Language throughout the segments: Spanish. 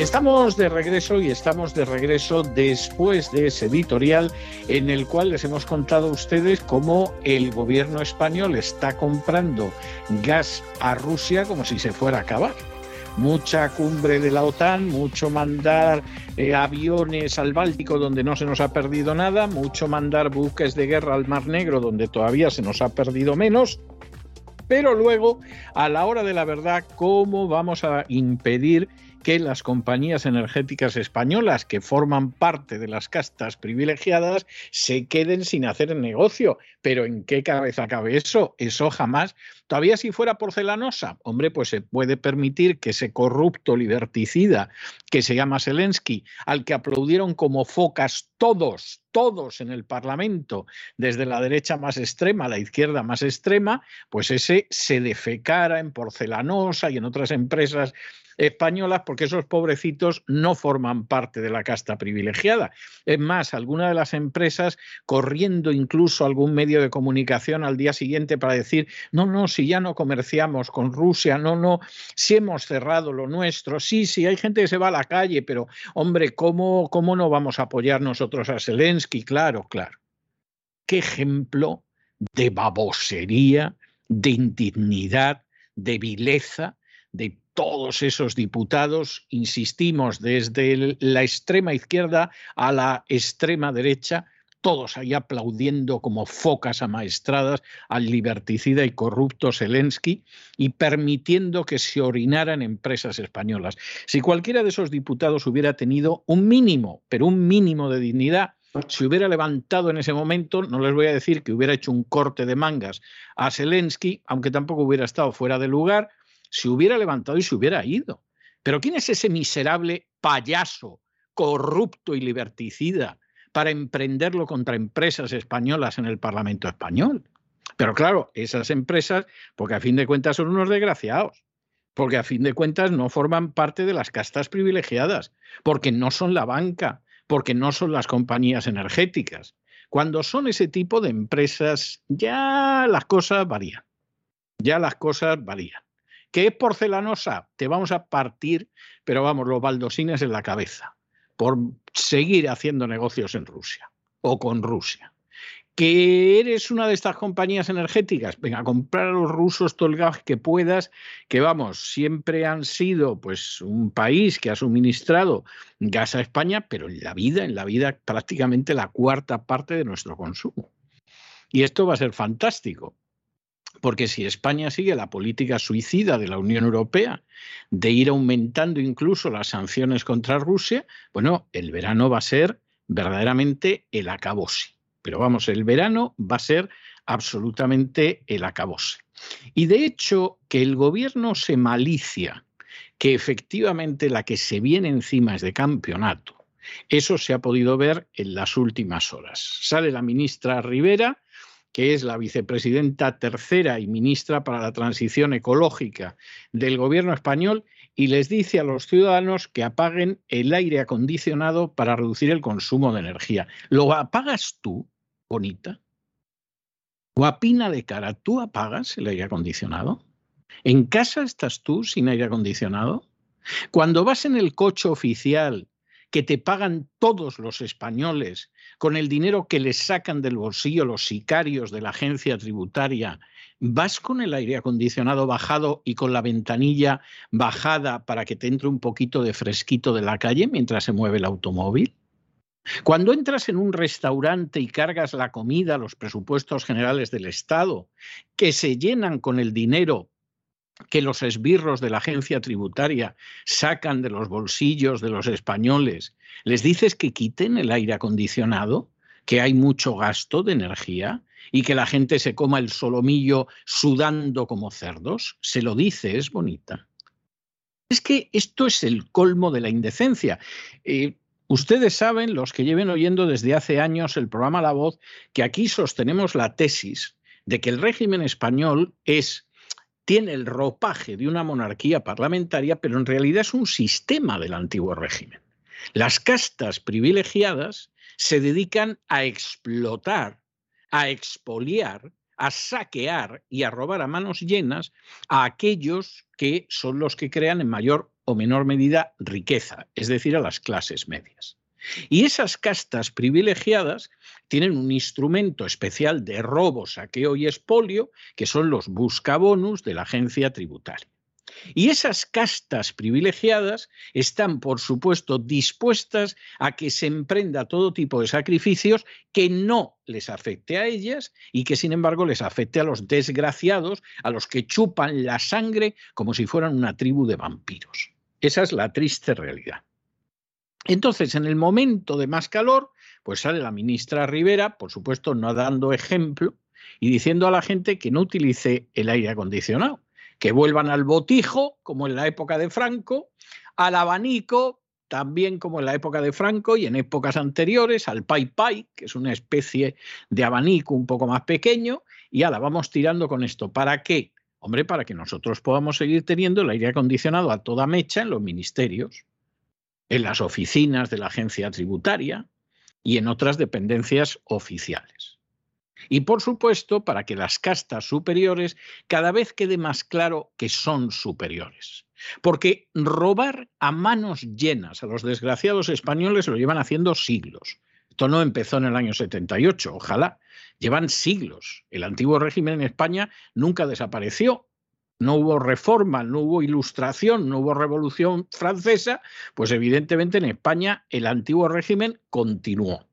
Estamos de regreso y estamos de regreso después de ese editorial en el cual les hemos contado a ustedes cómo el gobierno español está comprando gas a Rusia como si se fuera a acabar. Mucha cumbre de la OTAN, mucho mandar eh, aviones al Báltico donde no se nos ha perdido nada, mucho mandar buques de guerra al Mar Negro donde todavía se nos ha perdido menos. Pero luego, a la hora de la verdad, ¿cómo vamos a impedir que las compañías energéticas españolas que forman parte de las castas privilegiadas se queden sin hacer negocio. Pero ¿en qué cabeza cabe eso? Eso jamás. Todavía si fuera porcelanosa, hombre, pues se puede permitir que ese corrupto liberticida que se llama Zelensky, al que aplaudieron como focas todos, todos en el Parlamento, desde la derecha más extrema a la izquierda más extrema, pues ese se defecara en porcelanosa y en otras empresas españolas porque esos pobrecitos no forman parte de la casta privilegiada. Es más, alguna de las empresas corriendo incluso algún medio de comunicación al día siguiente para decir, no, no, si ya no comerciamos con Rusia, no, no, si hemos cerrado lo nuestro, sí, sí, hay gente que se va a la calle, pero hombre, ¿cómo, cómo no vamos a apoyar nosotros a Zelensky? Claro, claro. ¿Qué ejemplo de babosería, de indignidad, de vileza, de todos esos diputados, insistimos, desde la extrema izquierda a la extrema derecha, todos ahí aplaudiendo como focas amaestradas al liberticida y corrupto Zelensky y permitiendo que se orinaran empresas españolas. Si cualquiera de esos diputados hubiera tenido un mínimo, pero un mínimo de dignidad, si hubiera levantado en ese momento, no les voy a decir que hubiera hecho un corte de mangas a Zelensky, aunque tampoco hubiera estado fuera de lugar, se hubiera levantado y se hubiera ido. Pero ¿quién es ese miserable payaso, corrupto y liberticida para emprenderlo contra empresas españolas en el Parlamento español? Pero claro, esas empresas, porque a fin de cuentas son unos desgraciados, porque a fin de cuentas no forman parte de las castas privilegiadas, porque no son la banca, porque no son las compañías energéticas. Cuando son ese tipo de empresas, ya las cosas varían. Ya las cosas varían. ¿Que es porcelanosa? Te vamos a partir, pero vamos, los baldosines en la cabeza, por seguir haciendo negocios en Rusia o con Rusia. ¿Que eres una de estas compañías energéticas? Venga, comprar a los rusos todo el gas que puedas, que vamos, siempre han sido pues un país que ha suministrado gas a España, pero en la vida, en la vida prácticamente la cuarta parte de nuestro consumo. Y esto va a ser fantástico, porque si España sigue la política suicida de la Unión Europea de ir aumentando incluso las sanciones contra Rusia, bueno, el verano va a ser verdaderamente el acabose. Pero vamos, el verano va a ser absolutamente el acabose. Y de hecho, que el gobierno se malicia que efectivamente la que se viene encima es de campeonato, eso se ha podido ver en las últimas horas. Sale la ministra Rivera que es la vicepresidenta tercera y ministra para la transición ecológica del gobierno español, y les dice a los ciudadanos que apaguen el aire acondicionado para reducir el consumo de energía. ¿Lo apagas tú, bonita? Guapina de cara, ¿tú apagas el aire acondicionado? ¿En casa estás tú sin aire acondicionado? Cuando vas en el coche oficial que te pagan todos los españoles con el dinero que les sacan del bolsillo los sicarios de la agencia tributaria, ¿vas con el aire acondicionado bajado y con la ventanilla bajada para que te entre un poquito de fresquito de la calle mientras se mueve el automóvil? Cuando entras en un restaurante y cargas la comida, los presupuestos generales del Estado, que se llenan con el dinero que los esbirros de la agencia tributaria sacan de los bolsillos de los españoles, les dices que quiten el aire acondicionado, que hay mucho gasto de energía y que la gente se coma el solomillo sudando como cerdos, se lo dice, es bonita. Es que esto es el colmo de la indecencia. Eh, Ustedes saben, los que lleven oyendo desde hace años el programa La Voz, que aquí sostenemos la tesis de que el régimen español es tiene el ropaje de una monarquía parlamentaria, pero en realidad es un sistema del antiguo régimen. Las castas privilegiadas se dedican a explotar, a expoliar, a saquear y a robar a manos llenas a aquellos que son los que crean en mayor o menor medida riqueza, es decir, a las clases medias. Y esas castas privilegiadas tienen un instrumento especial de robo, saqueo y expolio, que son los buscabonus de la agencia tributaria. Y esas castas privilegiadas están, por supuesto, dispuestas a que se emprenda todo tipo de sacrificios que no les afecte a ellas y que, sin embargo, les afecte a los desgraciados, a los que chupan la sangre como si fueran una tribu de vampiros. Esa es la triste realidad. Entonces, en el momento de más calor, pues sale la ministra Rivera, por supuesto, no dando ejemplo y diciendo a la gente que no utilice el aire acondicionado, que vuelvan al botijo, como en la época de Franco, al abanico, también como en la época de Franco y en épocas anteriores, al pai pai, que es una especie de abanico un poco más pequeño, y ahora vamos tirando con esto. ¿Para qué? Hombre, para que nosotros podamos seguir teniendo el aire acondicionado a toda mecha en los ministerios, en las oficinas de la agencia tributaria y en otras dependencias oficiales. Y por supuesto, para que las castas superiores cada vez quede más claro que son superiores. Porque robar a manos llenas a los desgraciados españoles lo llevan haciendo siglos. Esto no empezó en el año 78, ojalá. Llevan siglos. El antiguo régimen en España nunca desapareció. No hubo reforma, no hubo ilustración, no hubo revolución francesa, pues evidentemente en España el antiguo régimen continuó.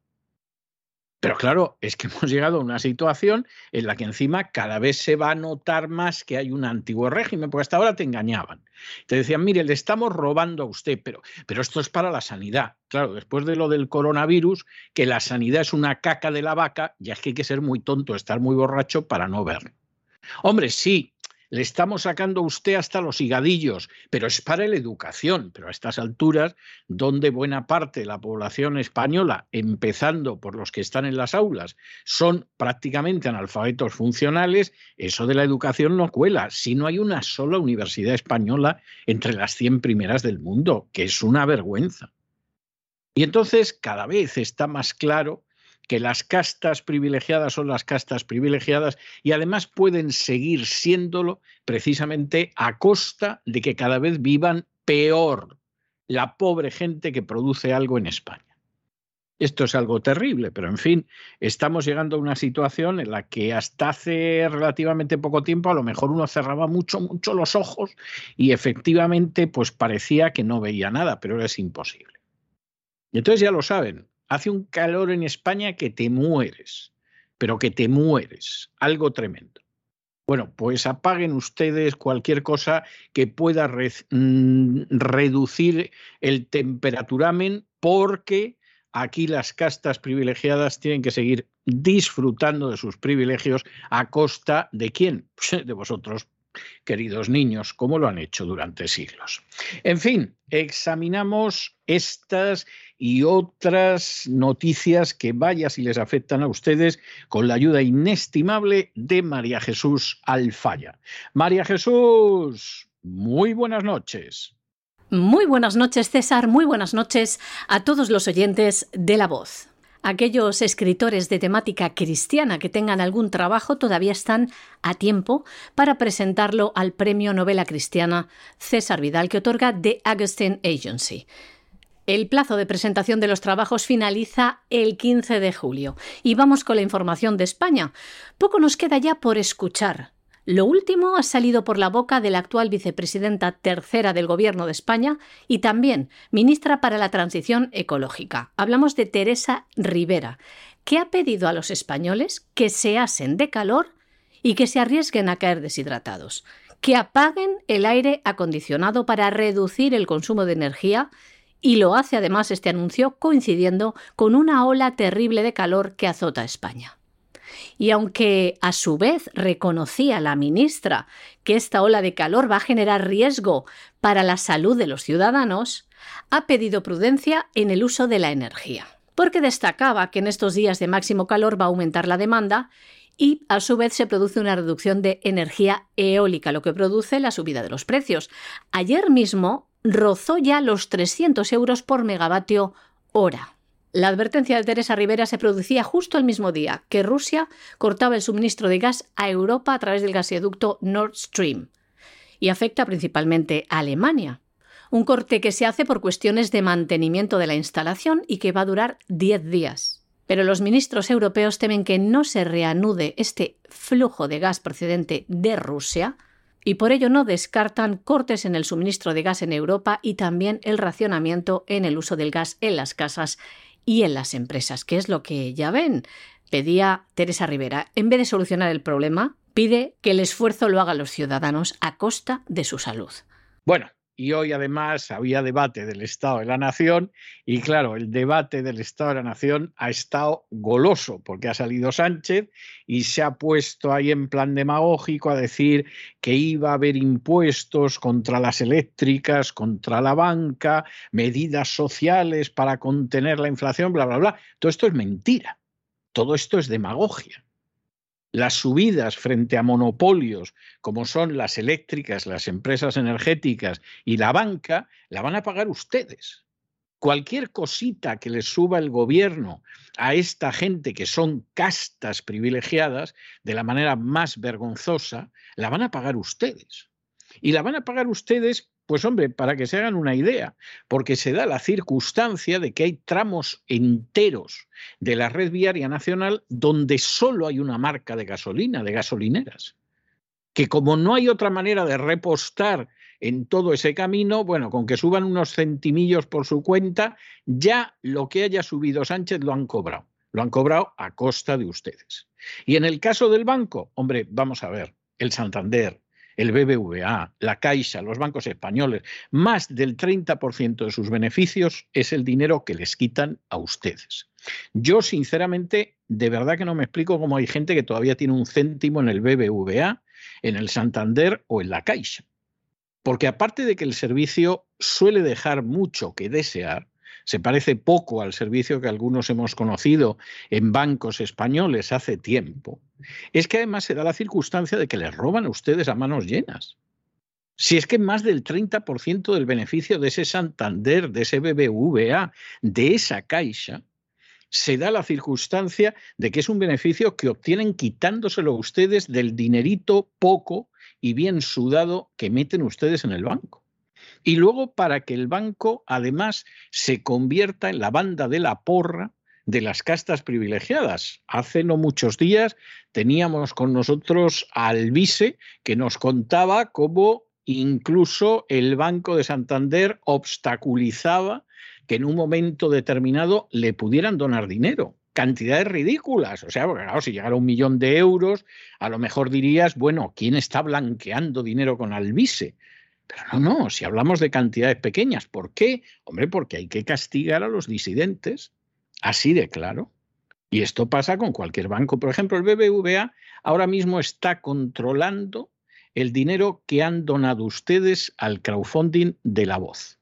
Pero claro, es que hemos llegado a una situación en la que encima cada vez se va a notar más que hay un antiguo régimen, porque hasta ahora te engañaban. Te decían, mire, le estamos robando a usted, pero, pero esto es para la sanidad. Claro, después de lo del coronavirus, que la sanidad es una caca de la vaca, ya es que hay que ser muy tonto, estar muy borracho para no verlo. Hombre, sí, le estamos sacando a usted hasta los higadillos, pero es para la educación. Pero a estas alturas, donde buena parte de la población española, empezando por los que están en las aulas, son prácticamente analfabetos funcionales, eso de la educación no cuela. Si no hay una sola universidad española entre las 100 primeras del mundo, que es una vergüenza. Y entonces cada vez está más claro que las castas privilegiadas son las castas privilegiadas y además pueden seguir siéndolo precisamente a costa de que cada vez vivan peor la pobre gente que produce algo en España. Esto es algo terrible, pero en fin, estamos llegando a una situación en la que hasta hace relativamente poco tiempo a lo mejor uno cerraba mucho, mucho los ojos y efectivamente pues parecía que no veía nada, pero es imposible. Y entonces ya lo saben, hace un calor en España que te mueres, pero que te mueres, algo tremendo. Bueno, pues apaguen ustedes cualquier cosa que pueda mm, reducir el temperaturamen porque aquí las castas privilegiadas tienen que seguir disfrutando de sus privilegios a costa de quién? de vosotros, queridos niños, como lo han hecho durante siglos. En fin, examinamos estas y otras noticias que vaya si les afectan a ustedes con la ayuda inestimable de María Jesús Alfaya. María Jesús, muy buenas noches. Muy buenas noches, César. Muy buenas noches a todos los oyentes de La Voz. Aquellos escritores de temática cristiana que tengan algún trabajo todavía están a tiempo para presentarlo al Premio Novela Cristiana César Vidal que otorga The Augustine Agency. El plazo de presentación de los trabajos finaliza el 15 de julio. Y vamos con la información de España. Poco nos queda ya por escuchar. Lo último ha salido por la boca de la actual vicepresidenta tercera del Gobierno de España y también ministra para la Transición Ecológica. Hablamos de Teresa Rivera, que ha pedido a los españoles que se asen de calor y que se arriesguen a caer deshidratados, que apaguen el aire acondicionado para reducir el consumo de energía y lo hace además este anuncio coincidiendo con una ola terrible de calor que azota España. Y aunque a su vez reconocía la ministra que esta ola de calor va a generar riesgo para la salud de los ciudadanos, ha pedido prudencia en el uso de la energía, porque destacaba que en estos días de máximo calor va a aumentar la demanda y a su vez se produce una reducción de energía eólica, lo que produce la subida de los precios. Ayer mismo rozó ya los 300 euros por megavatio hora. La advertencia de Teresa Rivera se producía justo el mismo día que Rusia cortaba el suministro de gas a Europa a través del gasoducto Nord Stream y afecta principalmente a Alemania. Un corte que se hace por cuestiones de mantenimiento de la instalación y que va a durar 10 días. Pero los ministros europeos temen que no se reanude este flujo de gas procedente de Rusia y por ello no descartan cortes en el suministro de gas en Europa y también el racionamiento en el uso del gas en las casas y en las empresas, que es lo que ya ven. Pedía Teresa Rivera, en vez de solucionar el problema, pide que el esfuerzo lo hagan los ciudadanos a costa de su salud. Bueno, y hoy además había debate del Estado de la Nación y claro, el debate del Estado de la Nación ha estado goloso porque ha salido Sánchez y se ha puesto ahí en plan demagógico a decir que iba a haber impuestos contra las eléctricas, contra la banca, medidas sociales para contener la inflación, bla, bla, bla. Todo esto es mentira. Todo esto es demagogia las subidas frente a monopolios como son las eléctricas, las empresas energéticas y la banca, la van a pagar ustedes. Cualquier cosita que les suba el gobierno a esta gente que son castas privilegiadas de la manera más vergonzosa, la van a pagar ustedes. Y la van a pagar ustedes pues hombre, para que se hagan una idea, porque se da la circunstancia de que hay tramos enteros de la red viaria nacional donde solo hay una marca de gasolina, de gasolineras, que como no hay otra manera de repostar en todo ese camino, bueno, con que suban unos centimillos por su cuenta, ya lo que haya subido Sánchez lo han cobrado, lo han cobrado a costa de ustedes. Y en el caso del banco, hombre, vamos a ver, el Santander, el BBVA, la Caixa, los bancos españoles, más del 30% de sus beneficios es el dinero que les quitan a ustedes. Yo, sinceramente, de verdad que no me explico cómo hay gente que todavía tiene un céntimo en el BBVA, en el Santander o en la Caixa. Porque aparte de que el servicio suele dejar mucho que desear, se parece poco al servicio que algunos hemos conocido en bancos españoles hace tiempo, es que además se da la circunstancia de que les roban a ustedes a manos llenas. Si es que más del 30% del beneficio de ese Santander, de ese BBVA, de esa caixa, se da la circunstancia de que es un beneficio que obtienen quitándoselo a ustedes del dinerito poco y bien sudado que meten ustedes en el banco. Y luego para que el banco además se convierta en la banda de la porra de las castas privilegiadas. Hace no muchos días teníamos con nosotros al vice que nos contaba cómo incluso el Banco de Santander obstaculizaba que en un momento determinado le pudieran donar dinero. Cantidades ridículas. O sea, claro, si llegara un millón de euros, a lo mejor dirías, bueno, ¿quién está blanqueando dinero con Alvise? Pero no, no, si hablamos de cantidades pequeñas, ¿por qué? Hombre, porque hay que castigar a los disidentes, así de claro. Y esto pasa con cualquier banco. Por ejemplo, el BBVA ahora mismo está controlando el dinero que han donado ustedes al crowdfunding de la voz.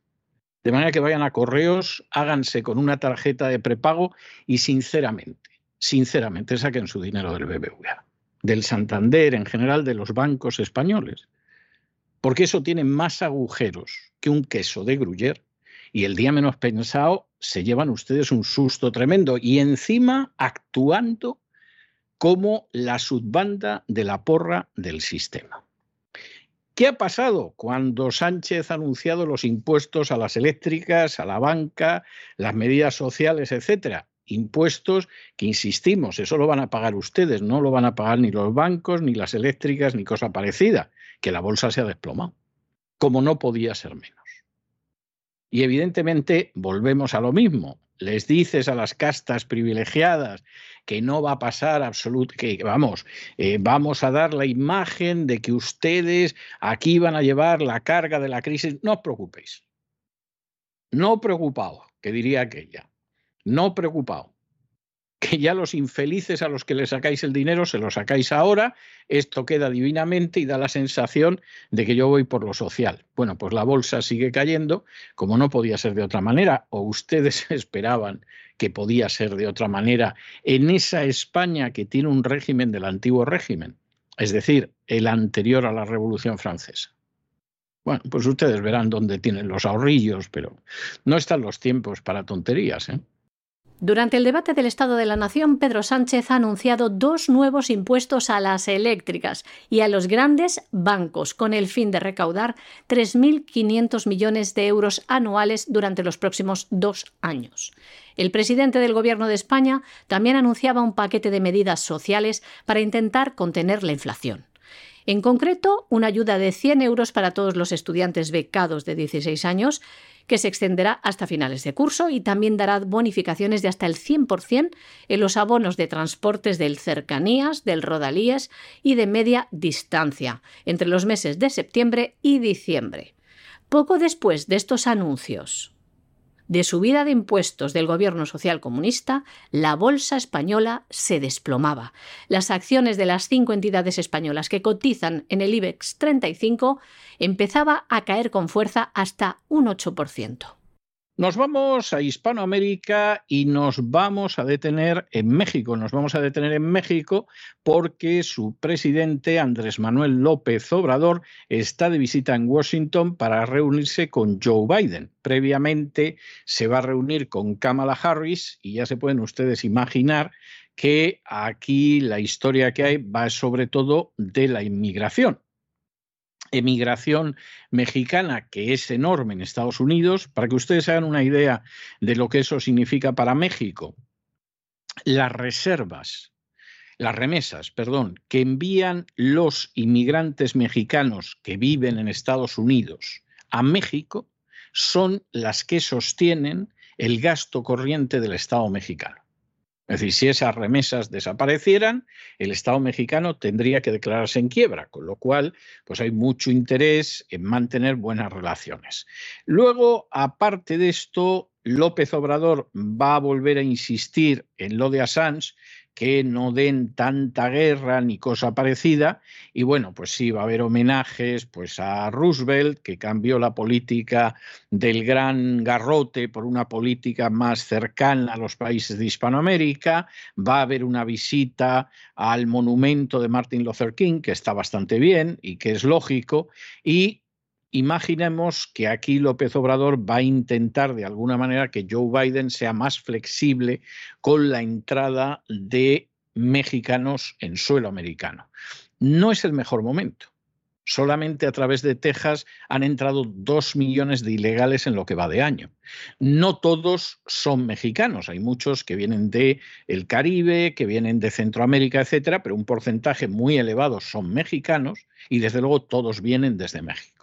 De manera que vayan a correos, háganse con una tarjeta de prepago y sinceramente, sinceramente saquen su dinero del BBVA, del Santander en general, de los bancos españoles porque eso tiene más agujeros que un queso de gruyer y el día menos pensado se llevan ustedes un susto tremendo y encima actuando como la subbanda de la porra del sistema. ¿Qué ha pasado cuando Sánchez ha anunciado los impuestos a las eléctricas, a la banca, las medidas sociales, etcétera? Impuestos que, insistimos, eso lo van a pagar ustedes, no lo van a pagar ni los bancos, ni las eléctricas, ni cosa parecida que la bolsa se ha desplomado, como no podía ser menos. Y evidentemente volvemos a lo mismo. Les dices a las castas privilegiadas que no va a pasar absolutamente, que vamos, eh, vamos a dar la imagen de que ustedes aquí van a llevar la carga de la crisis. No os preocupéis. No preocupado, que diría aquella. No preocupado. Que ya los infelices a los que le sacáis el dinero se lo sacáis ahora, esto queda divinamente y da la sensación de que yo voy por lo social. Bueno, pues la bolsa sigue cayendo, como no podía ser de otra manera, o ustedes esperaban que podía ser de otra manera en esa España que tiene un régimen del antiguo régimen, es decir, el anterior a la Revolución Francesa. Bueno, pues ustedes verán dónde tienen los ahorrillos, pero no están los tiempos para tonterías. ¿eh? Durante el debate del Estado de la Nación, Pedro Sánchez ha anunciado dos nuevos impuestos a las eléctricas y a los grandes bancos, con el fin de recaudar 3.500 millones de euros anuales durante los próximos dos años. El presidente del Gobierno de España también anunciaba un paquete de medidas sociales para intentar contener la inflación. En concreto, una ayuda de 100 euros para todos los estudiantes becados de 16 años que se extenderá hasta finales de curso y también dará bonificaciones de hasta el 100% en los abonos de transportes del cercanías, del rodalíes y de media distancia entre los meses de septiembre y diciembre. Poco después de estos anuncios, de subida de impuestos del gobierno social comunista, la bolsa española se desplomaba. Las acciones de las cinco entidades españolas que cotizan en el IBEX 35 empezaba a caer con fuerza hasta un 8%. Nos vamos a Hispanoamérica y nos vamos a detener en México. Nos vamos a detener en México porque su presidente Andrés Manuel López Obrador está de visita en Washington para reunirse con Joe Biden. Previamente se va a reunir con Kamala Harris y ya se pueden ustedes imaginar que aquí la historia que hay va sobre todo de la inmigración emigración mexicana, que es enorme en Estados Unidos, para que ustedes hagan una idea de lo que eso significa para México, las reservas, las remesas, perdón, que envían los inmigrantes mexicanos que viven en Estados Unidos a México son las que sostienen el gasto corriente del Estado mexicano. Es decir, si esas remesas desaparecieran, el Estado mexicano tendría que declararse en quiebra, con lo cual pues hay mucho interés en mantener buenas relaciones. Luego, aparte de esto, López Obrador va a volver a insistir en lo de Assange que no den tanta guerra ni cosa parecida. Y bueno, pues sí, va a haber homenajes pues, a Roosevelt, que cambió la política del gran garrote por una política más cercana a los países de Hispanoamérica. Va a haber una visita al monumento de Martin Luther King, que está bastante bien y que es lógico. Y imaginemos que aquí López Obrador va a intentar de alguna manera que Joe Biden sea más flexible con la entrada de mexicanos en suelo americano. No es el mejor momento. Solamente a través de Texas han entrado dos millones de ilegales en lo que va de año. No todos son mexicanos, hay muchos que vienen de el Caribe, que vienen de Centroamérica, etcétera, pero un porcentaje muy elevado son mexicanos y desde luego todos vienen desde México.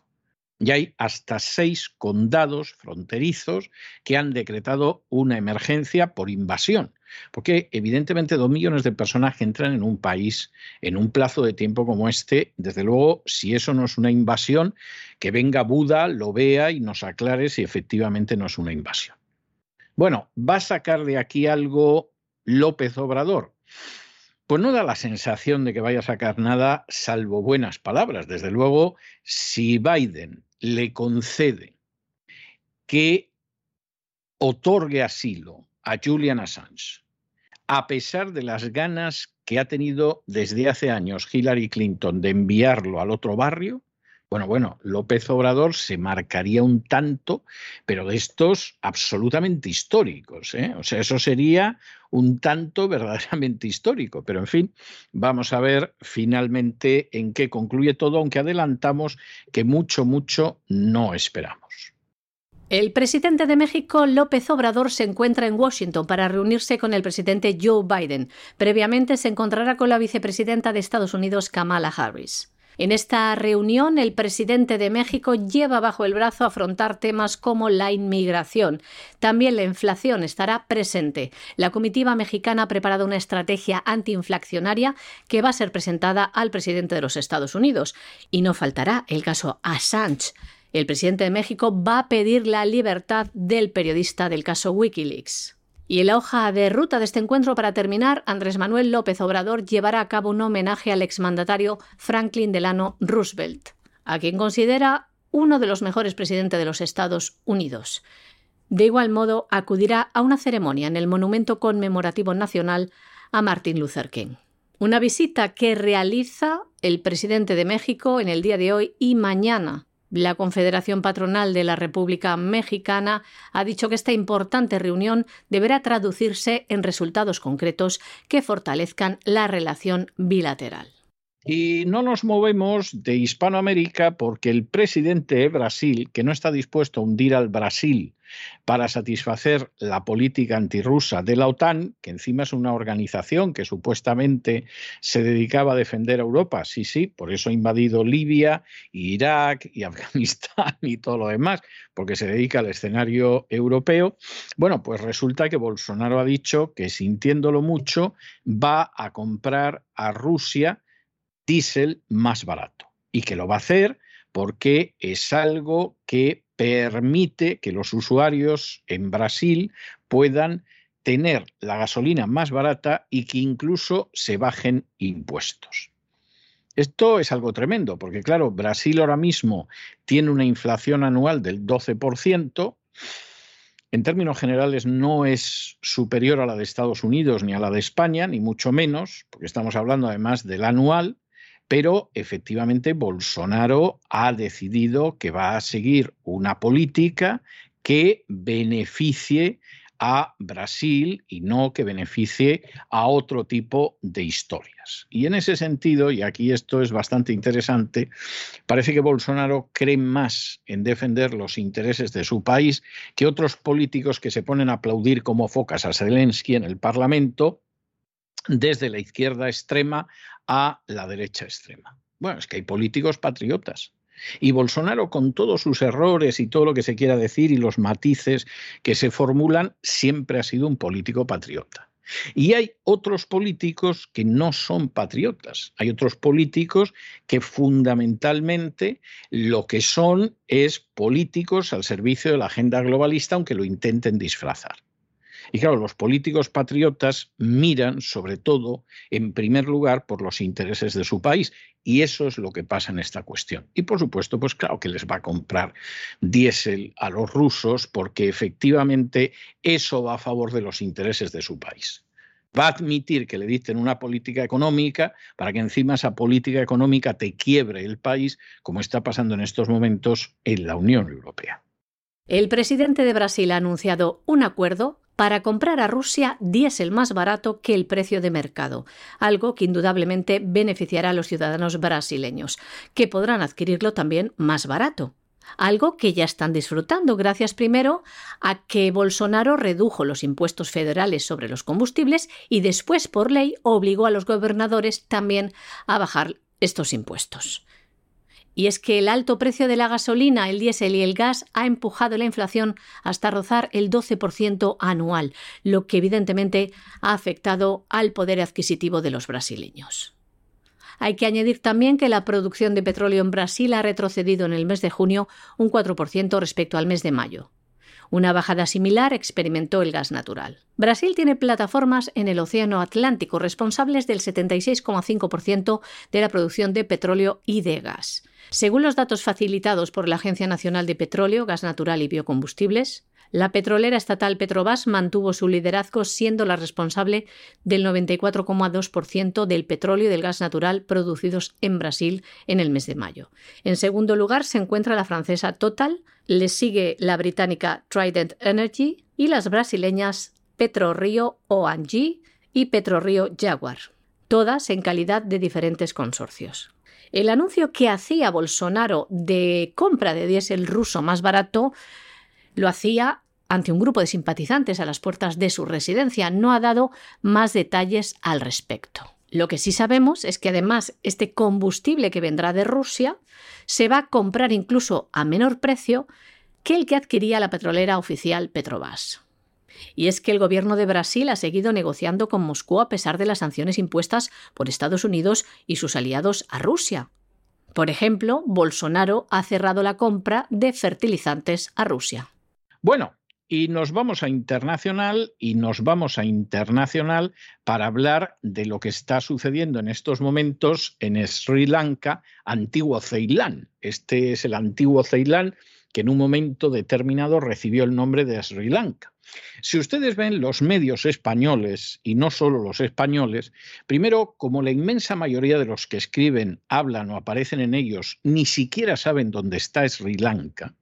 Y hay hasta seis condados fronterizos que han decretado una emergencia por invasión. Porque evidentemente dos millones de personas que entran en un país en un plazo de tiempo como este, desde luego, si eso no es una invasión, que venga Buda, lo vea y nos aclare si efectivamente no es una invasión. Bueno, ¿va a sacar de aquí algo López Obrador? pues no da la sensación de que vaya a sacar nada salvo buenas palabras. Desde luego, si Biden le concede que otorgue asilo a Julian Assange, a pesar de las ganas que ha tenido desde hace años Hillary Clinton de enviarlo al otro barrio, bueno, bueno, López Obrador se marcaría un tanto, pero de estos absolutamente históricos. ¿eh? O sea, eso sería un tanto verdaderamente histórico. Pero en fin, vamos a ver finalmente en qué concluye todo, aunque adelantamos que mucho, mucho no esperamos. El presidente de México, López Obrador, se encuentra en Washington para reunirse con el presidente Joe Biden. Previamente se encontrará con la vicepresidenta de Estados Unidos, Kamala Harris. En esta reunión, el presidente de México lleva bajo el brazo afrontar temas como la inmigración. También la inflación estará presente. La comitiva mexicana ha preparado una estrategia antiinflacionaria que va a ser presentada al presidente de los Estados Unidos. Y no faltará el caso Assange. El presidente de México va a pedir la libertad del periodista del caso Wikileaks. Y en la hoja de ruta de este encuentro, para terminar, Andrés Manuel López Obrador llevará a cabo un homenaje al exmandatario Franklin Delano Roosevelt, a quien considera uno de los mejores presidentes de los Estados Unidos. De igual modo, acudirá a una ceremonia en el Monumento Conmemorativo Nacional a Martin Luther King. Una visita que realiza el presidente de México en el día de hoy y mañana la Confederación Patronal de la República Mexicana ha dicho que esta importante reunión deberá traducirse en resultados concretos que fortalezcan la relación bilateral. Y no nos movemos de Hispanoamérica porque el presidente de Brasil, que no está dispuesto a hundir al Brasil para satisfacer la política antirrusa de la OTAN, que encima es una organización que supuestamente se dedicaba a defender a Europa. Sí, sí, por eso ha invadido Libia, Irak y Afganistán y todo lo demás, porque se dedica al escenario europeo. Bueno, pues resulta que Bolsonaro ha dicho que sintiéndolo mucho va a comprar a Rusia diésel más barato y que lo va a hacer porque es algo que permite que los usuarios en Brasil puedan tener la gasolina más barata y que incluso se bajen impuestos. Esto es algo tremendo, porque claro, Brasil ahora mismo tiene una inflación anual del 12%, en términos generales no es superior a la de Estados Unidos ni a la de España, ni mucho menos, porque estamos hablando además del anual, pero efectivamente Bolsonaro ha decidido que va a seguir una política que beneficie a Brasil y no que beneficie a otro tipo de historias. Y en ese sentido, y aquí esto es bastante interesante, parece que Bolsonaro cree más en defender los intereses de su país que otros políticos que se ponen a aplaudir como focas a Zelensky en el Parlamento desde la izquierda extrema a la derecha extrema. Bueno, es que hay políticos patriotas. Y Bolsonaro, con todos sus errores y todo lo que se quiera decir y los matices que se formulan, siempre ha sido un político patriota. Y hay otros políticos que no son patriotas. Hay otros políticos que fundamentalmente lo que son es políticos al servicio de la agenda globalista, aunque lo intenten disfrazar. Y claro, los políticos patriotas miran sobre todo, en primer lugar, por los intereses de su país. Y eso es lo que pasa en esta cuestión. Y por supuesto, pues claro que les va a comprar diésel a los rusos porque efectivamente eso va a favor de los intereses de su país va a admitir que le dicten una política económica para que encima esa política económica te quiebre el país, como está pasando en estos momentos en la Unión Europea. El presidente de Brasil ha anunciado un acuerdo para comprar a Rusia diésel más barato que el precio de mercado, algo que indudablemente beneficiará a los ciudadanos brasileños, que podrán adquirirlo también más barato. Algo que ya están disfrutando gracias primero a que Bolsonaro redujo los impuestos federales sobre los combustibles y después por ley obligó a los gobernadores también a bajar estos impuestos. Y es que el alto precio de la gasolina, el diésel y el gas ha empujado la inflación hasta rozar el 12% anual, lo que evidentemente ha afectado al poder adquisitivo de los brasileños. Hay que añadir también que la producción de petróleo en Brasil ha retrocedido en el mes de junio un 4% respecto al mes de mayo. Una bajada similar experimentó el gas natural. Brasil tiene plataformas en el Océano Atlántico responsables del 76,5% de la producción de petróleo y de gas. Según los datos facilitados por la Agencia Nacional de Petróleo, Gas Natural y Biocombustibles, la petrolera estatal Petrobras mantuvo su liderazgo siendo la responsable del 94,2% del petróleo y del gas natural producidos en Brasil en el mes de mayo. En segundo lugar se encuentra la francesa Total, le sigue la británica Trident Energy y las brasileñas PetroRio ONG y PetroRio Jaguar, todas en calidad de diferentes consorcios. El anuncio que hacía Bolsonaro de compra de diésel ruso más barato lo hacía ante un grupo de simpatizantes a las puertas de su residencia. No ha dado más detalles al respecto. Lo que sí sabemos es que además este combustible que vendrá de Rusia se va a comprar incluso a menor precio que el que adquiría la petrolera oficial Petrobras. Y es que el gobierno de Brasil ha seguido negociando con Moscú a pesar de las sanciones impuestas por Estados Unidos y sus aliados a Rusia. Por ejemplo, Bolsonaro ha cerrado la compra de fertilizantes a Rusia. Bueno, Y nos vamos a internacional y nos vamos a internacional para hablar de lo que está sucediendo en estos momentos en Sri Lanka, antiguo Ceilán. Este es el antiguo Ceilán que en un momento determinado recibió el nombre de Sri Lanka. Si ustedes ven los medios españoles, y no solo los españoles, primero, como la inmensa mayoría de los que escriben, hablan o aparecen en ellos, ni siquiera saben dónde está Sri Lanka,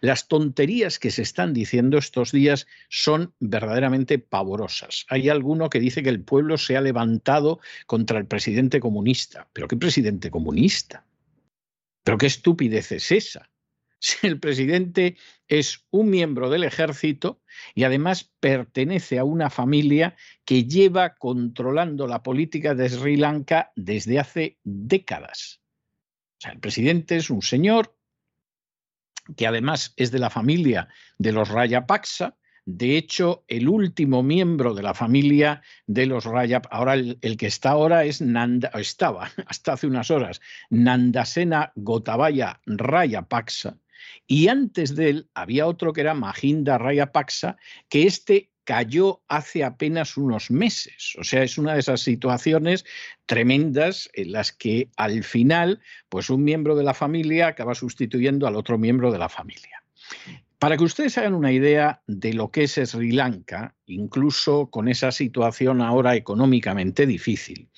las tonterías que se están diciendo estos días son verdaderamente pavorosas. Hay alguno que dice que el pueblo se ha levantado contra el presidente comunista. ¿Pero qué presidente comunista? ¿Pero qué estupidez es esa? Si el presidente es un miembro del ejército y además pertenece a una familia que lleva controlando la política de Sri Lanka desde hace décadas. O sea, el presidente es un señor que además es de la familia de los Rayapaksa. De hecho, el último miembro de la familia de los Rayap, ahora el, que está ahora es Nanda, estaba hasta hace unas horas, Nandasena Gotabaya Rayapaksa. Y antes de él había otro que era Mahinda Rayapaksa, que este cayó hace apenas unos meses. O sea, es una de esas situaciones tremendas en las que al final, pues un miembro de la familia acaba sustituyendo al otro miembro de la familia. Para que ustedes hagan una idea de lo que es Sri Lanka, incluso con esa situación ahora económicamente difícil.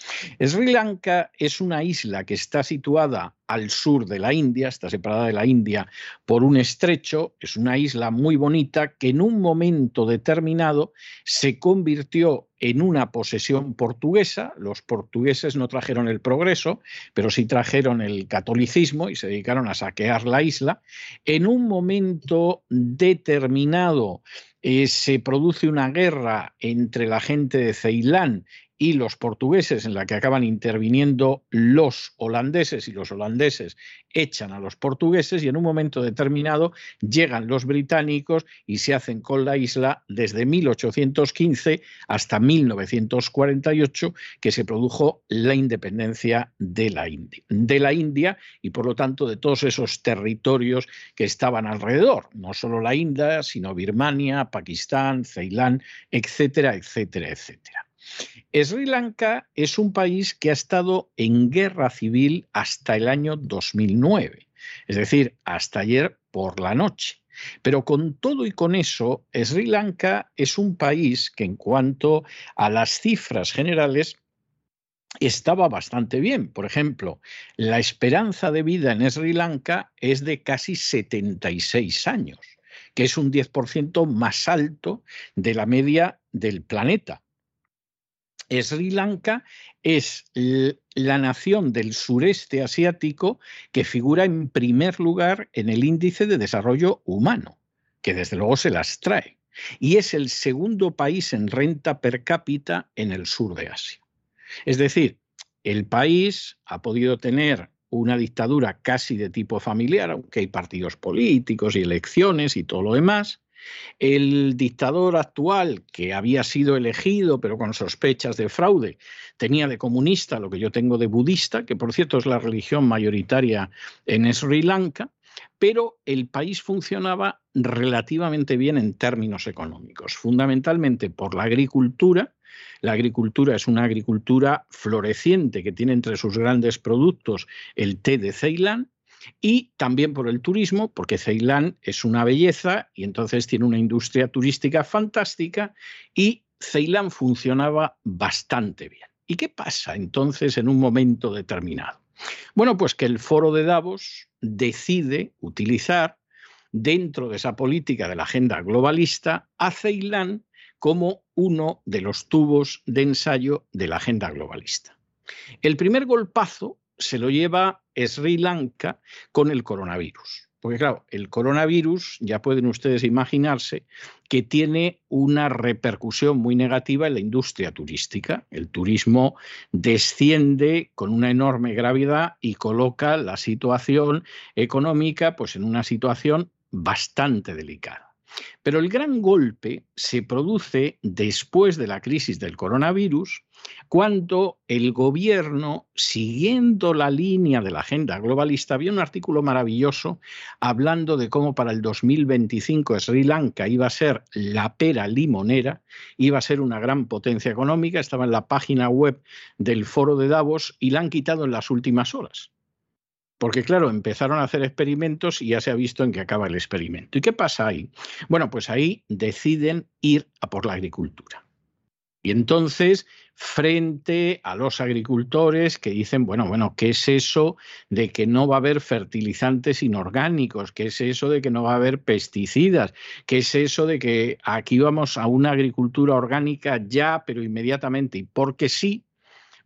Sri Lanka es una isla que está situada al sur de la India, está separada de la India por un estrecho, es una isla muy bonita que en un momento determinado se convirtió en una posesión portuguesa. Los portugueses no trajeron el progreso, pero sí trajeron el catolicismo y se dedicaron a saquear la isla. En un momento determinado eh, se produce una guerra entre la gente de Ceilán y los portugueses en la que acaban interviniendo los holandeses y los holandeses echan a los portugueses y en un momento determinado llegan los británicos y se hacen con la isla desde 1815 hasta 1948 que se produjo la independencia de la India, de la India y por lo tanto de todos esos territorios que estaban alrededor, no solo la India, sino Birmania, Pakistán, Ceilán, etcétera, etcétera, etcétera. Sri Lanka es un país que ha estado en guerra civil hasta el año 2009, es decir, hasta ayer por la noche. Pero con todo y con eso, Sri Lanka es un país que en cuanto a las cifras generales estaba bastante bien. Por ejemplo, la esperanza de vida en Sri Lanka es de casi 76 años, que es un 10% más alto de la media del planeta. Sri Lanka es la nación del sureste asiático que figura en primer lugar en el índice de desarrollo humano, que desde luego se las trae, y es el segundo país en renta per cápita en el sur de Asia. Es decir, el país ha podido tener una dictadura casi de tipo familiar, aunque hay partidos políticos y elecciones y todo lo demás, el dictador actual, que había sido elegido, pero con sospechas de fraude, tenía de comunista lo que yo tengo de budista, que por cierto es la religión mayoritaria en Sri Lanka, pero el país funcionaba relativamente bien en términos económicos, fundamentalmente por la agricultura. La agricultura es una agricultura floreciente que tiene entre sus grandes productos el té de Ceilán y también por el turismo, porque Ceilán es una belleza y entonces tiene una industria turística fantástica y Ceilán funcionaba bastante bien. ¿Y qué pasa entonces en un momento determinado? Bueno, pues que el foro de Davos decide utilizar dentro de esa política de la agenda globalista a Ceilán como uno de los tubos de ensayo de la agenda globalista. El primer golpazo se lo lleva Sri Lanka con el coronavirus. Porque claro, el coronavirus, ya pueden ustedes imaginarse, que tiene una repercusión muy negativa en la industria turística. El turismo desciende con una enorme gravedad y coloca la situación económica pues, en una situación bastante delicada. Pero el gran golpe se produce después de la crisis del coronavirus, cuando el gobierno, siguiendo la línea de la agenda globalista, había un artículo maravilloso hablando de cómo para el 2025 Sri Lanka iba a ser la pera limonera, iba a ser una gran potencia económica, estaba en la página web del foro de Davos y la han quitado en las últimas horas. Porque claro, empezaron a hacer experimentos y ya se ha visto en qué acaba el experimento. ¿Y qué pasa ahí? Bueno, pues ahí deciden ir por la agricultura. Y entonces, frente a los agricultores que dicen, bueno, bueno, ¿qué es eso de que no va a haber fertilizantes inorgánicos? ¿Qué es eso de que no va a haber pesticidas? ¿Qué es eso de que aquí vamos a una agricultura orgánica ya, pero inmediatamente? Y porque sí,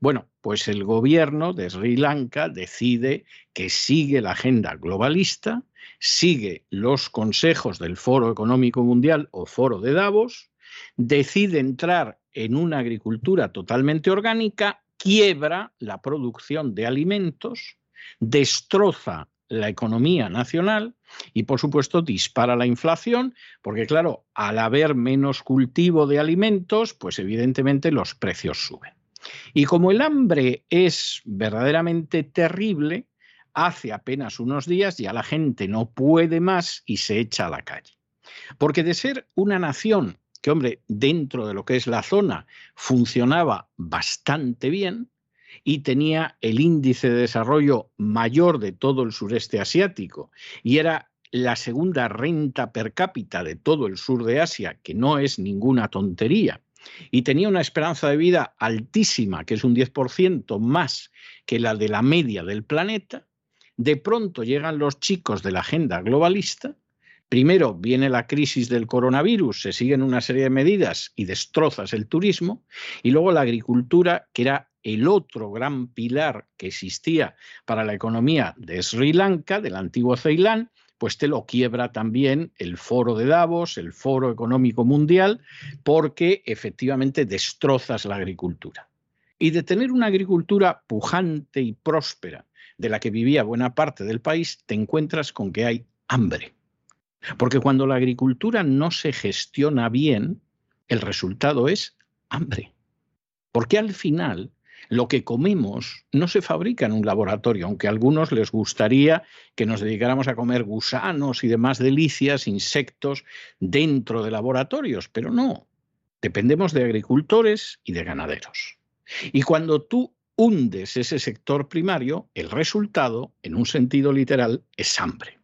bueno, pues el gobierno de Sri Lanka decide que sigue la agenda globalista, sigue los consejos del Foro Económico Mundial o Foro de Davos, decide entrar en una agricultura totalmente orgánica, quiebra la producción de alimentos, destroza la economía nacional y, por supuesto, dispara la inflación, porque, claro, al haber menos cultivo de alimentos, pues evidentemente los precios suben. Y como el hambre es verdaderamente terrible, hace apenas unos días ya la gente no puede más y se echa a la calle. Porque de ser una nación que, hombre, dentro de lo que es la zona funcionaba bastante bien y tenía el índice de desarrollo mayor de todo el sureste asiático y era la segunda renta per cápita de todo el sur de Asia, que no es ninguna tontería, y tenía una esperanza de vida altísima, que es un 10% más que la de la media del planeta, de pronto llegan los chicos de la agenda globalista, primero viene la crisis del coronavirus, se siguen una serie de medidas y destrozas el turismo, y luego la agricultura, que era el otro gran pilar que existía para la economía de Sri Lanka, del antiguo Ceilán, pues te lo quiebra también el foro de Davos, el foro económico mundial, porque efectivamente destrozas la agricultura. Y de tener una agricultura pujante y próspera, de la que vivía buena parte del país, te encuentras con que hay hambre. Porque cuando la agricultura no se gestiona bien, el resultado es hambre. Porque al final lo que comemos no se fabrica en un laboratorio, aunque a algunos les gustaría que nos dedicáramos a comer gusanos y demás delicias, insectos, dentro de laboratorios, pero no. Dependemos de agricultores y de ganaderos. Y cuando tú hundes ese sector primario, el resultado, en un sentido literal, es hambre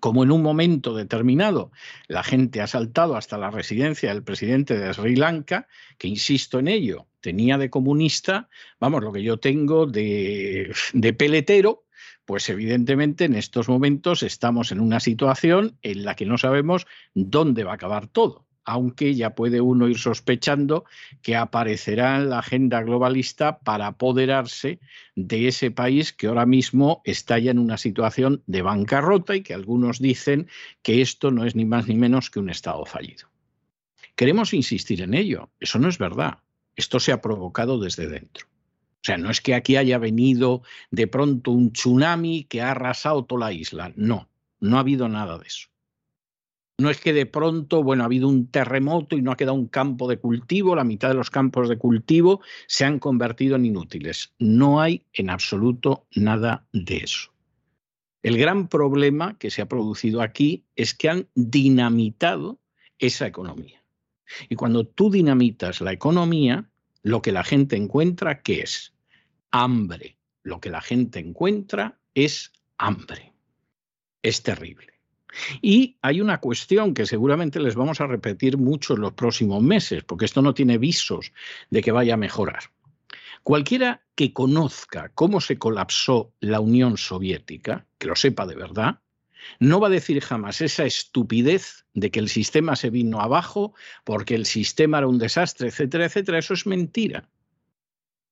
como en un momento determinado la gente ha saltado hasta la residencia del presidente de Sri Lanka, que insisto en ello, tenía de comunista, vamos, lo que yo tengo de, de peletero, pues evidentemente en estos momentos estamos en una situación en la que no sabemos dónde va a acabar todo aunque ya puede uno ir sospechando que aparecerá en la agenda globalista para apoderarse de ese país que ahora mismo está ya en una situación de bancarrota y que algunos dicen que esto no es ni más ni menos que un Estado fallido. Queremos insistir en ello, eso no es verdad, esto se ha provocado desde dentro. O sea, no es que aquí haya venido de pronto un tsunami que ha arrasado toda la isla, no, no ha habido nada de eso. No es que de pronto, bueno, ha habido un terremoto y no ha quedado un campo de cultivo, la mitad de los campos de cultivo se han convertido en inútiles. No hay en absoluto nada de eso. El gran problema que se ha producido aquí es que han dinamitado esa economía. Y cuando tú dinamitas la economía, lo que la gente encuentra, ¿qué es? Hambre. Lo que la gente encuentra es hambre. Es terrible. Y hay una cuestión que seguramente les vamos a repetir mucho en los próximos meses, porque esto no tiene visos de que vaya a mejorar. Cualquiera que conozca cómo se colapsó la Unión Soviética, que lo sepa de verdad, no va a decir jamás esa estupidez de que el sistema se vino abajo porque el sistema era un desastre, etcétera, etcétera. Eso es mentira.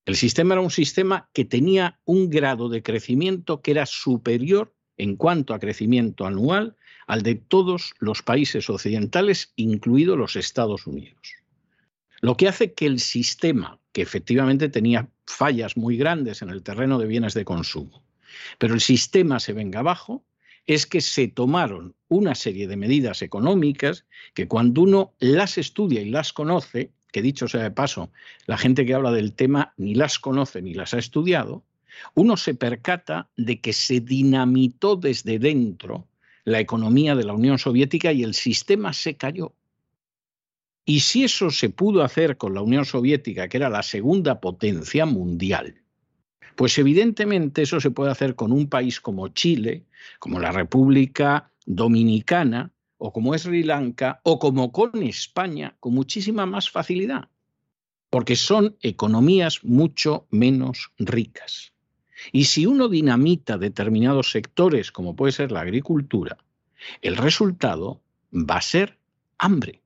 El sistema era un sistema que tenía un grado de crecimiento que era superior en cuanto a crecimiento anual al de todos los países occidentales, incluidos los Estados Unidos. Lo que hace que el sistema, que efectivamente tenía fallas muy grandes en el terreno de bienes de consumo, pero el sistema se venga abajo, es que se tomaron una serie de medidas económicas que cuando uno las estudia y las conoce, que dicho sea de paso, la gente que habla del tema ni las conoce ni las ha estudiado, uno se percata de que se dinamitó desde dentro la economía de la Unión Soviética y el sistema se cayó. Y si eso se pudo hacer con la Unión Soviética, que era la segunda potencia mundial, pues evidentemente eso se puede hacer con un país como Chile, como la República Dominicana, o como Sri Lanka, o como con España, con muchísima más facilidad, porque son economías mucho menos ricas. Y si uno dinamita determinados sectores, como puede ser la agricultura, el resultado va a ser hambre.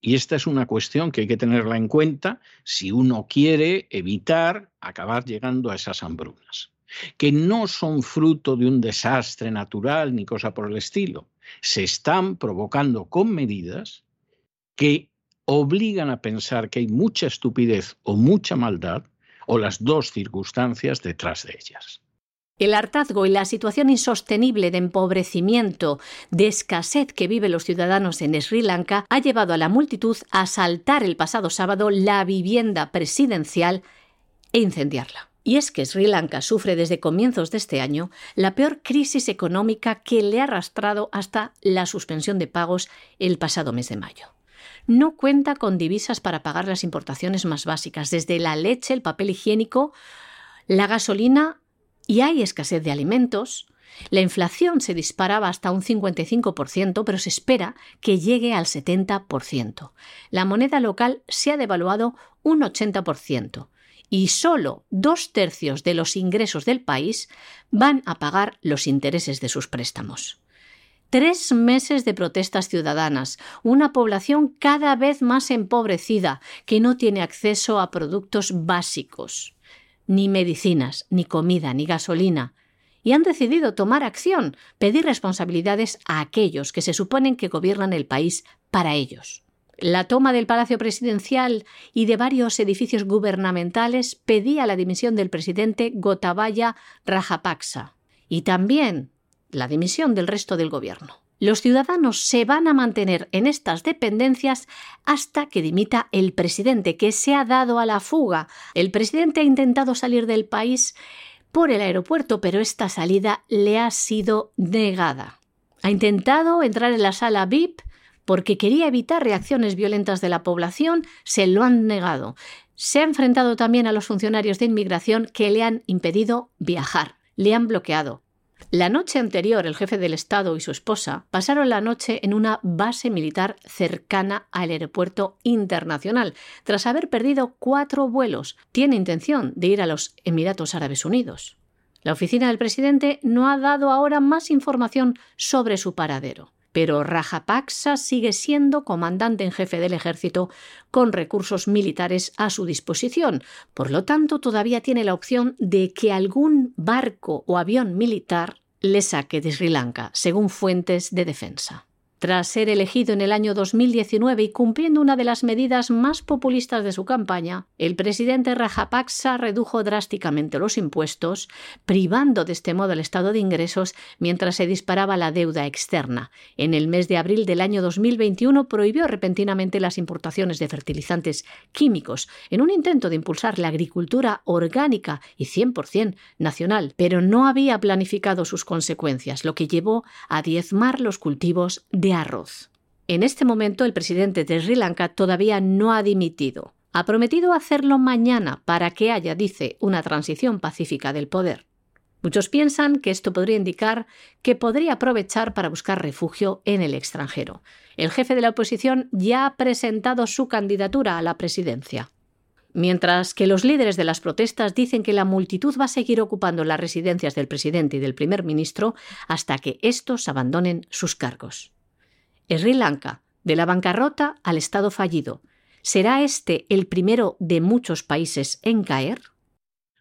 Y esta es una cuestión que hay que tenerla en cuenta si uno quiere evitar acabar llegando a esas hambrunas, que no son fruto de un desastre natural ni cosa por el estilo. Se están provocando con medidas que obligan a pensar que hay mucha estupidez o mucha maldad o las dos circunstancias detrás de ellas. El hartazgo y la situación insostenible de empobrecimiento, de escasez que viven los ciudadanos en Sri Lanka ha llevado a la multitud a asaltar el pasado sábado la vivienda presidencial e incendiarla. Y es que Sri Lanka sufre desde comienzos de este año la peor crisis económica que le ha arrastrado hasta la suspensión de pagos el pasado mes de mayo. No cuenta con divisas para pagar las importaciones más básicas, desde la leche, el papel higiénico, la gasolina y hay escasez de alimentos, la inflación se disparaba hasta un 55%, pero se espera que llegue al 70%. La moneda local se ha devaluado un 80% y solo dos tercios de los ingresos del país van a pagar los intereses de sus préstamos. Tres meses de protestas ciudadanas, una población cada vez más empobrecida que no tiene acceso a productos básicos ni medicinas, ni comida, ni gasolina, y han decidido tomar acción, pedir responsabilidades a aquellos que se suponen que gobiernan el país para ellos. La toma del Palacio Presidencial y de varios edificios gubernamentales pedía la dimisión del presidente Gotabaya Rajapaksa y también la dimisión del resto del gobierno. Los ciudadanos se van a mantener en estas dependencias hasta que dimita el presidente, que se ha dado a la fuga. El presidente ha intentado salir del país por el aeropuerto, pero esta salida le ha sido negada. Ha intentado entrar en la sala VIP porque quería evitar reacciones violentas de la población, se lo han negado. Se ha enfrentado también a los funcionarios de inmigración que le han impedido viajar, le han bloqueado. La noche anterior, el jefe del Estado y su esposa pasaron la noche en una base militar cercana al aeropuerto internacional, tras haber perdido cuatro vuelos. Tiene intención de ir a los Emiratos Árabes Unidos. La oficina del presidente no ha dado ahora más información sobre su paradero. Pero Rajapaksa sigue siendo comandante en jefe del ejército con recursos militares a su disposición. Por lo tanto, todavía tiene la opción de que algún barco o avión militar le saque de Sri Lanka, según fuentes de defensa. Tras ser elegido en el año 2019 y cumpliendo una de las medidas más populistas de su campaña, el presidente Rajapaksa redujo drásticamente los impuestos, privando de este modo el estado de ingresos mientras se disparaba la deuda externa. En el mes de abril del año 2021 prohibió repentinamente las importaciones de fertilizantes químicos en un intento de impulsar la agricultura orgánica y 100% nacional, pero no había planificado sus consecuencias, lo que llevó a diezmar los cultivos de arroz. En este momento el presidente de Sri Lanka todavía no ha dimitido. Ha prometido hacerlo mañana para que haya, dice, una transición pacífica del poder. Muchos piensan que esto podría indicar que podría aprovechar para buscar refugio en el extranjero. El jefe de la oposición ya ha presentado su candidatura a la presidencia. Mientras que los líderes de las protestas dicen que la multitud va a seguir ocupando las residencias del presidente y del primer ministro hasta que estos abandonen sus cargos. Sri Lanka, de la bancarrota al Estado fallido. ¿Será este el primero de muchos países en caer?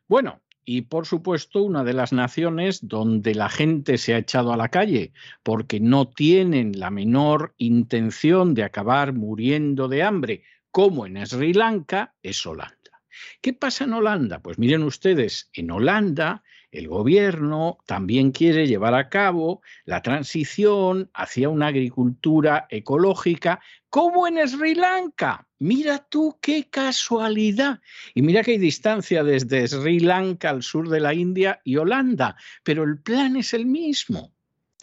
Bueno, y por supuesto una de las naciones donde la gente se ha echado a la calle porque no tienen la menor intención de acabar muriendo de hambre, como en Sri Lanka, es Holanda. ¿Qué pasa en Holanda? Pues miren ustedes, en Holanda el gobierno también quiere llevar a cabo la transición hacia una agricultura ecológica, como en Sri Lanka. Mira tú qué casualidad. Y mira que hay distancia desde Sri Lanka al sur de la India y Holanda, pero el plan es el mismo.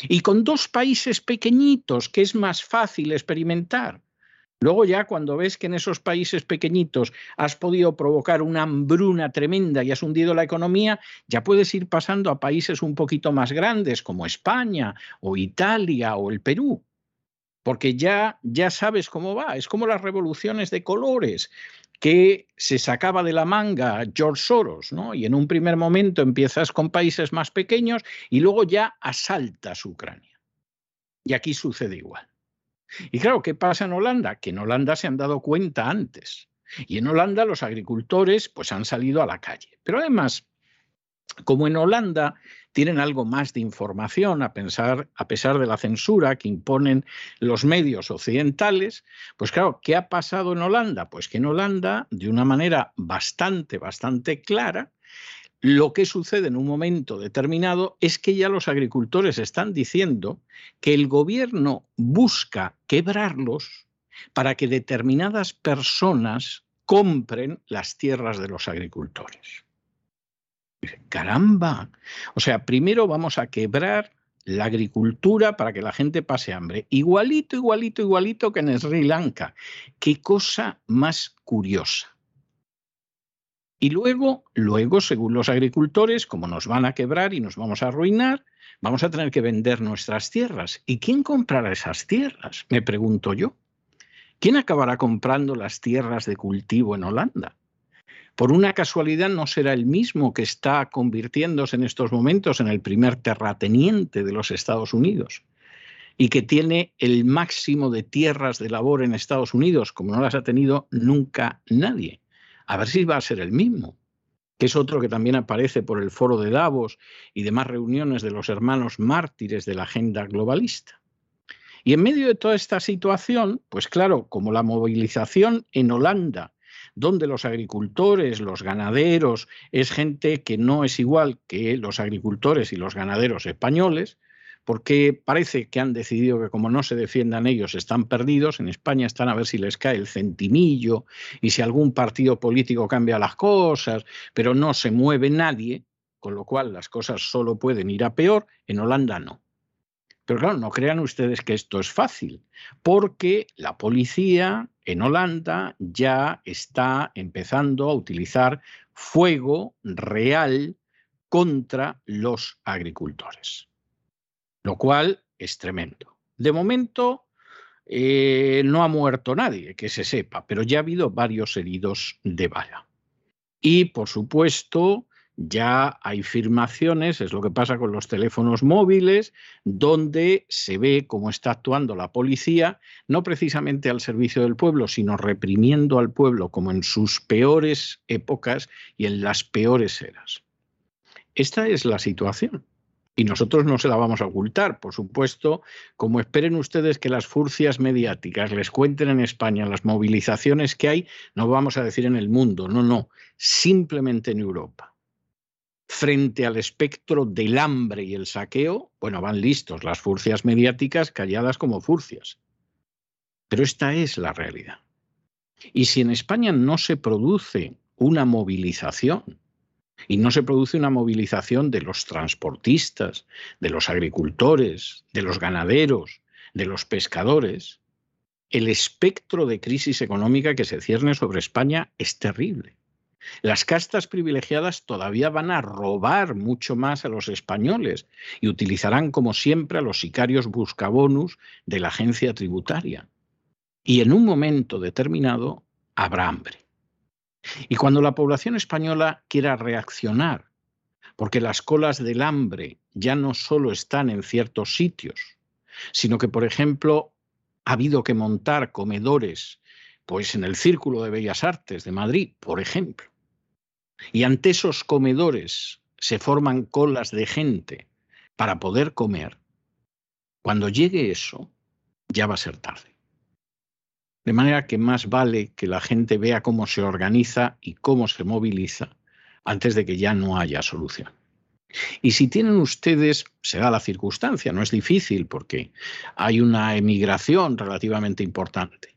Y con dos países pequeñitos que es más fácil experimentar. Luego ya cuando ves que en esos países pequeñitos has podido provocar una hambruna tremenda y has hundido la economía, ya puedes ir pasando a países un poquito más grandes como España o Italia o el Perú. Porque ya, ya sabes cómo va. Es como las revoluciones de colores que se sacaba de la manga George Soros, ¿no? Y en un primer momento empiezas con países más pequeños y luego ya asaltas Ucrania. Y aquí sucede igual. Y claro, ¿qué pasa en Holanda? Que en Holanda se han dado cuenta antes. Y en Holanda los agricultores pues han salido a la calle. Pero además, como en Holanda tienen algo más de información a, pensar, a pesar de la censura que imponen los medios occidentales, pues claro, ¿qué ha pasado en Holanda? Pues que en Holanda, de una manera bastante, bastante clara, lo que sucede en un momento determinado es que ya los agricultores están diciendo que el gobierno busca quebrarlos para que determinadas personas compren las tierras de los agricultores. Caramba. O sea, primero vamos a quebrar la agricultura para que la gente pase hambre. Igualito, igualito, igualito que en Sri Lanka. Qué cosa más curiosa. Y luego, luego, según los agricultores, como nos van a quebrar y nos vamos a arruinar, vamos a tener que vender nuestras tierras. ¿Y quién comprará esas tierras? Me pregunto yo. ¿Quién acabará comprando las tierras de cultivo en Holanda? Por una casualidad no será el mismo que está convirtiéndose en estos momentos en el primer terrateniente de los Estados Unidos y que tiene el máximo de tierras de labor en Estados Unidos, como no las ha tenido nunca nadie a ver si va a ser el mismo, que es otro que también aparece por el foro de Davos y demás reuniones de los hermanos mártires de la agenda globalista. Y en medio de toda esta situación, pues claro, como la movilización en Holanda, donde los agricultores, los ganaderos, es gente que no es igual que los agricultores y los ganaderos españoles, porque parece que han decidido que como no se defiendan ellos están perdidos, en España están a ver si les cae el centimillo y si algún partido político cambia las cosas, pero no se mueve nadie, con lo cual las cosas solo pueden ir a peor, en Holanda no. Pero claro, no crean ustedes que esto es fácil, porque la policía en Holanda ya está empezando a utilizar fuego real contra los agricultores lo cual es tremendo. De momento eh, no ha muerto nadie, que se sepa, pero ya ha habido varios heridos de bala. Y, por supuesto, ya hay firmaciones, es lo que pasa con los teléfonos móviles, donde se ve cómo está actuando la policía, no precisamente al servicio del pueblo, sino reprimiendo al pueblo como en sus peores épocas y en las peores eras. Esta es la situación. Y nosotros no se la vamos a ocultar, por supuesto, como esperen ustedes que las furcias mediáticas les cuenten en España las movilizaciones que hay, no vamos a decir en el mundo, no, no, simplemente en Europa. Frente al espectro del hambre y el saqueo, bueno, van listos las furcias mediáticas calladas como furcias. Pero esta es la realidad. Y si en España no se produce una movilización, y no se produce una movilización de los transportistas, de los agricultores, de los ganaderos, de los pescadores. El espectro de crisis económica que se cierne sobre España es terrible. Las castas privilegiadas todavía van a robar mucho más a los españoles y utilizarán como siempre a los sicarios buscabonus de la agencia tributaria. Y en un momento determinado habrá hambre. Y cuando la población española quiera reaccionar, porque las colas del hambre ya no solo están en ciertos sitios, sino que, por ejemplo, ha habido que montar comedores pues en el Círculo de Bellas Artes de Madrid, por ejemplo. Y ante esos comedores se forman colas de gente para poder comer. Cuando llegue eso, ya va a ser tarde. De manera que más vale que la gente vea cómo se organiza y cómo se moviliza antes de que ya no haya solución. Y si tienen ustedes, se da la circunstancia, no es difícil porque hay una emigración relativamente importante,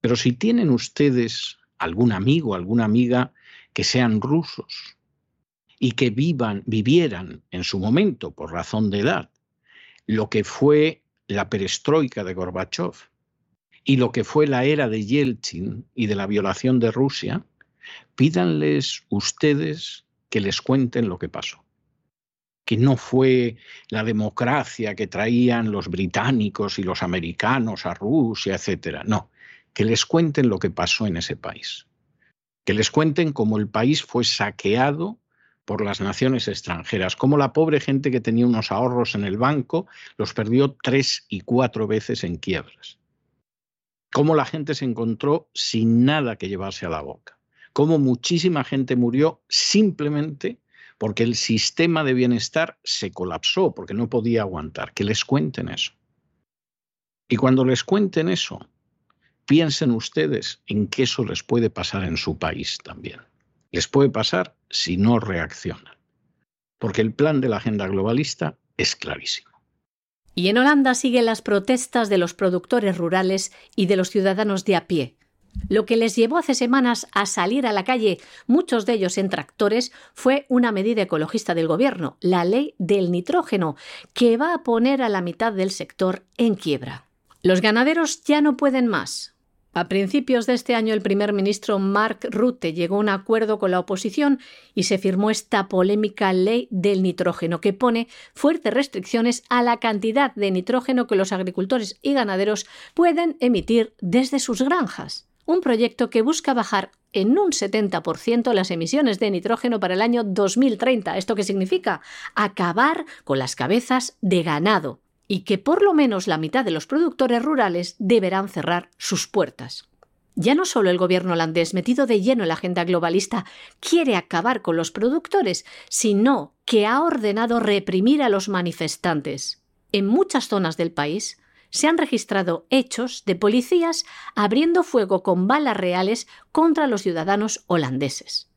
pero si tienen ustedes algún amigo, alguna amiga que sean rusos y que vivan, vivieran en su momento, por razón de edad, lo que fue la perestroika de Gorbachev y lo que fue la era de Yeltsin y de la violación de Rusia, pídanles ustedes que les cuenten lo que pasó que no fue la democracia que traían los británicos y los americanos a Rusia, etcétera. No, que les cuenten lo que pasó en ese país. Que les cuenten cómo el país fue saqueado por las naciones extranjeras, cómo la pobre gente que tenía unos ahorros en el banco los perdió tres y cuatro veces en quiebras. Cómo la gente se encontró sin nada que llevarse a la boca. Cómo muchísima gente murió simplemente porque el sistema de bienestar se colapsó, porque no podía aguantar. Que les cuenten eso. Y cuando les cuenten eso, piensen ustedes en que eso les puede pasar en su país también. Les puede pasar si no reaccionan. Porque el plan de la agenda globalista es clarísimo. Y en Holanda siguen las protestas de los productores rurales y de los ciudadanos de a pie, lo que les llevó hace semanas a salir a la calle, muchos de ellos en tractores, fue una medida ecologista del Gobierno, la ley del nitrógeno, que va a poner a la mitad del sector en quiebra. Los ganaderos ya no pueden más. A principios de este año el primer ministro Mark Rutte llegó a un acuerdo con la oposición y se firmó esta polémica ley del nitrógeno que pone fuertes restricciones a la cantidad de nitrógeno que los agricultores y ganaderos pueden emitir desde sus granjas un proyecto que busca bajar en un 70% las emisiones de nitrógeno para el año 2030. ¿Esto qué significa? Acabar con las cabezas de ganado y que por lo menos la mitad de los productores rurales deberán cerrar sus puertas. Ya no solo el gobierno holandés, metido de lleno en la agenda globalista, quiere acabar con los productores, sino que ha ordenado reprimir a los manifestantes. En muchas zonas del país, se han registrado hechos de policías abriendo fuego con balas reales contra los ciudadanos holandeses.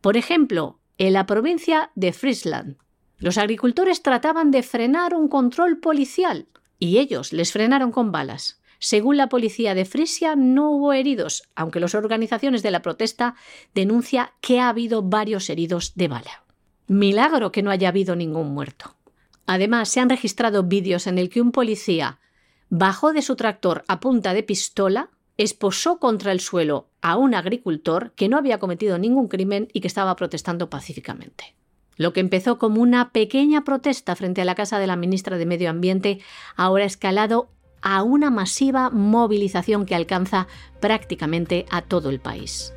Por ejemplo, en la provincia de Friesland, los agricultores trataban de frenar un control policial y ellos les frenaron con balas. Según la policía de Frisia, no hubo heridos, aunque las organizaciones de la protesta denuncian que ha habido varios heridos de bala. Milagro que no haya habido ningún muerto. Además, se han registrado vídeos en el que un policía bajó de su tractor a punta de pistola, esposó contra el suelo a un agricultor que no había cometido ningún crimen y que estaba protestando pacíficamente. Lo que empezó como una pequeña protesta frente a la casa de la ministra de Medio Ambiente ahora ha escalado a una masiva movilización que alcanza prácticamente a todo el país.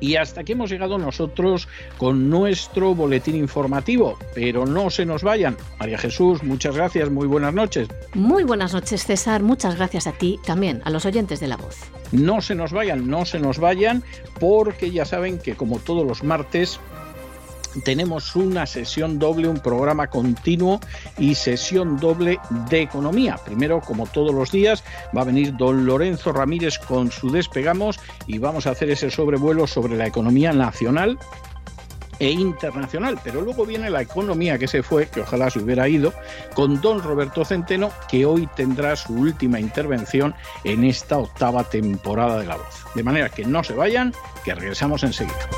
Y hasta aquí hemos llegado nosotros con nuestro boletín informativo. Pero no se nos vayan. María Jesús, muchas gracias, muy buenas noches. Muy buenas noches, César. Muchas gracias a ti también, a los oyentes de La Voz. No se nos vayan, no se nos vayan, porque ya saben que como todos los martes tenemos una sesión doble, un programa continuo y sesión doble de economía. Primero, como todos los días, va a venir don Lorenzo Ramírez con su despegamos y vamos a hacer ese sobrevuelo sobre la economía nacional e internacional. Pero luego viene la economía que se fue, que ojalá se hubiera ido, con don Roberto Centeno, que hoy tendrá su última intervención en esta octava temporada de La Voz. De manera que no se vayan, que regresamos enseguida.